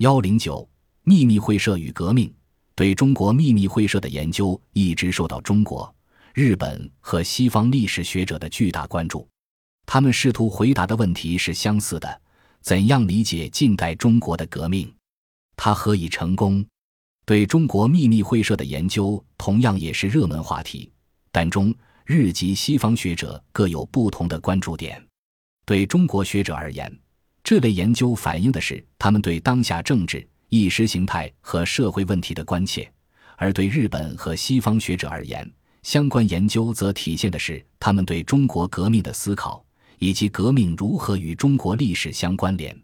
幺零九秘密会社与革命，对中国秘密会社的研究一直受到中国、日本和西方历史学者的巨大关注。他们试图回答的问题是相似的：怎样理解近代中国的革命？它何以成功？对中国秘密会社的研究同样也是热门话题，但中日及西方学者各有不同的关注点。对中国学者而言，这类研究反映的是他们对当下政治、意识形态和社会问题的关切；而对日本和西方学者而言，相关研究则体现的是他们对中国革命的思考以及革命如何与中国历史相关联。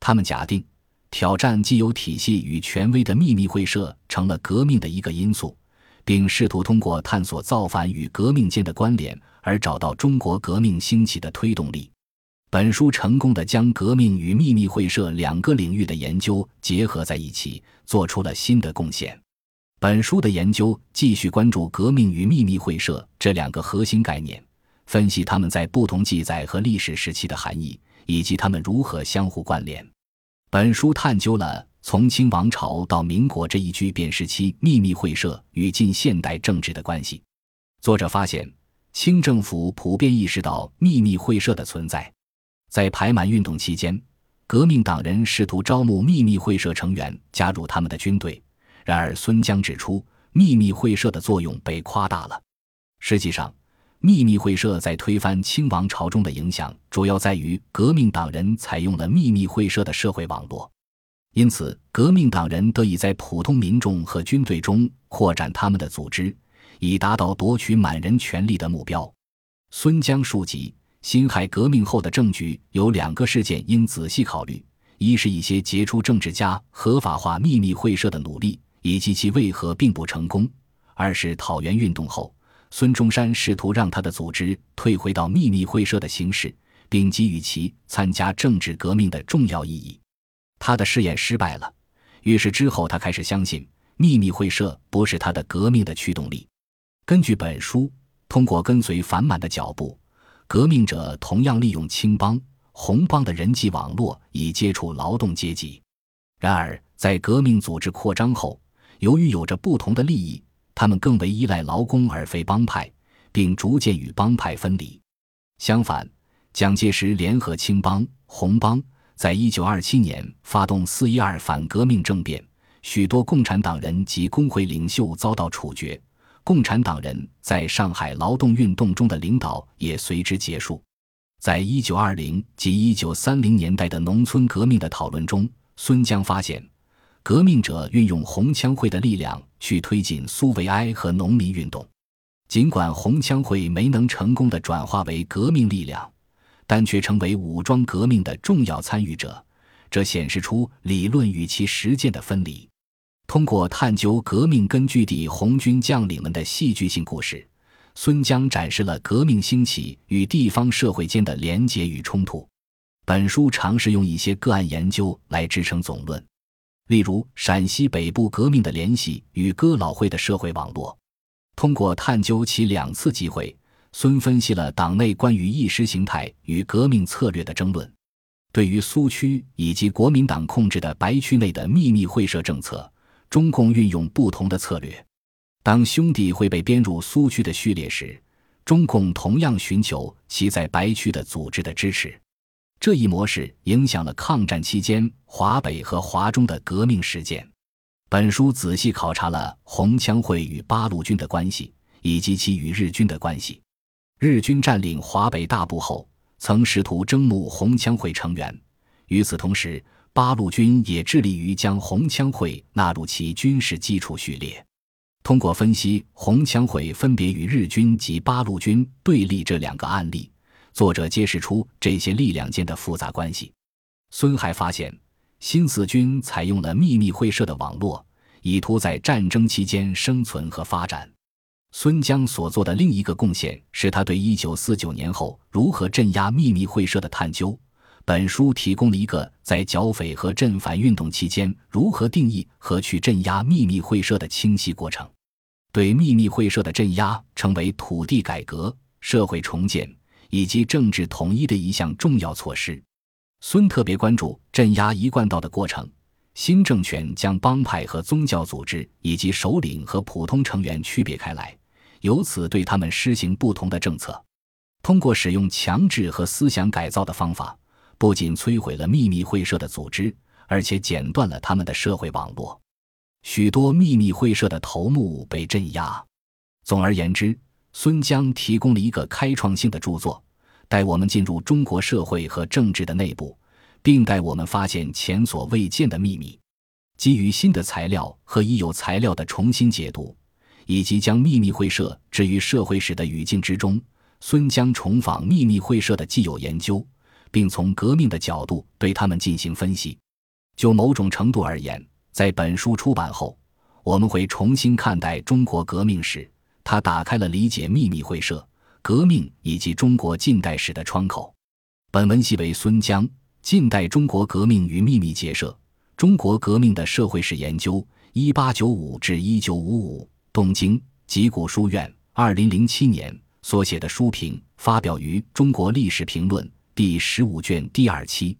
他们假定，挑战既有体系与权威的秘密会社成了革命的一个因素，并试图通过探索造反与革命间的关联而找到中国革命兴起的推动力。本书成功的将革命与秘密会社两个领域的研究结合在一起，做出了新的贡献。本书的研究继续关注革命与秘密会社这两个核心概念，分析他们在不同记载和历史时期的含义，以及他们如何相互关联。本书探究了从清王朝到民国这一巨变时期秘密会社与近现代政治的关系。作者发现，清政府普遍意识到秘密会社的存在。在排满运动期间，革命党人试图招募秘密会社成员加入他们的军队。然而，孙江指出，秘密会社的作用被夸大了。实际上，秘密会社在推翻清王朝中的影响，主要在于革命党人采用了秘密会社的社会网络，因此，革命党人得以在普通民众和军队中扩展他们的组织，以达到夺取满人权力的目标。孙江述及。辛亥革命后的政局有两个事件应仔细考虑：一是一些杰出政治家合法化秘密会社的努力，以及其为何并不成功；二是讨袁运动后，孙中山试图让他的组织退回到秘密会社的形式，并给予其参加政治革命的重要意义。他的试验失败了，于是之后他开始相信秘密会社不是他的革命的驱动力。根据本书，通过跟随反满的脚步。革命者同样利用青帮、红帮的人际网络以接触劳动阶级。然而，在革命组织扩张后，由于有着不同的利益，他们更为依赖劳工而非帮派，并逐渐与帮派分离。相反，蒋介石联合青帮、红帮，在一九二七年发动四一二反革命政变，许多共产党人及工会领袖遭到处决。共产党人在上海劳动运动中的领导也随之结束。在一九二零及一九三零年代的农村革命的讨论中，孙江发现，革命者运用红枪会的力量去推进苏维埃和农民运动。尽管红枪会没能成功的转化为革命力量，但却成为武装革命的重要参与者。这显示出理论与其实践的分离。通过探究革命根据地红军将领们的戏剧性故事，孙江展示了革命兴起与地方社会间的连结与冲突。本书尝试用一些个案研究来支撑总论，例如陕西北部革命的联系与哥老会的社会网络。通过探究其两次机会，孙分析了党内关于意识形态与革命策略的争论。对于苏区以及国民党控制的白区内的秘密会社政策。中共运用不同的策略。当兄弟会被编入苏区的序列时，中共同样寻求其在白区的组织的支持。这一模式影响了抗战期间华北和华中的革命实践。本书仔细考察了红枪会与八路军的关系，以及其与日军的关系。日军占领华北大部后，曾试图征募红枪会成员。与此同时，八路军也致力于将红枪会纳入其军事基础序列。通过分析红枪会分别与日军及八路军对立这两个案例，作者揭示出这些力量间的复杂关系。孙还发现，新四军采用了秘密会社的网络，以图在战争期间生存和发展。孙江所做的另一个贡献是他对一九四九年后如何镇压秘密会社的探究。本书提供了一个在剿匪和镇反运动期间如何定义和去镇压秘密会社的清晰过程。对秘密会社的镇压成为土地改革、社会重建以及政治统一的一项重要措施。孙特别关注镇压一贯道的过程，新政权将帮派和宗教组织以及首领和普通成员区别开来，由此对他们施行不同的政策。通过使用强制和思想改造的方法，不仅摧毁了秘密会社的组织，而且剪断了他们的社会网络。许多秘密会社的头目被镇压。总而言之，孙江提供了一个开创性的著作，带我们进入中国社会和政治的内部，并带我们发现前所未见的秘密。基于新的材料和已有材料的重新解读，以及将秘密会社置于社会史的语境之中，孙江重访秘密会社的既有研究，并从革命的角度对他们进行分析。就某种程度而言，在本书出版后，我们会重新看待中国革命史。它打开了理解秘密会社、革命以及中国近代史的窗口。本文系为孙江《近代中国革命与秘密结社：中国革命的社会史研究》（一八九五至一九五五），东京吉谷书院，二零零七年所写的书评，发表于《中国历史评论》第十五卷第二期。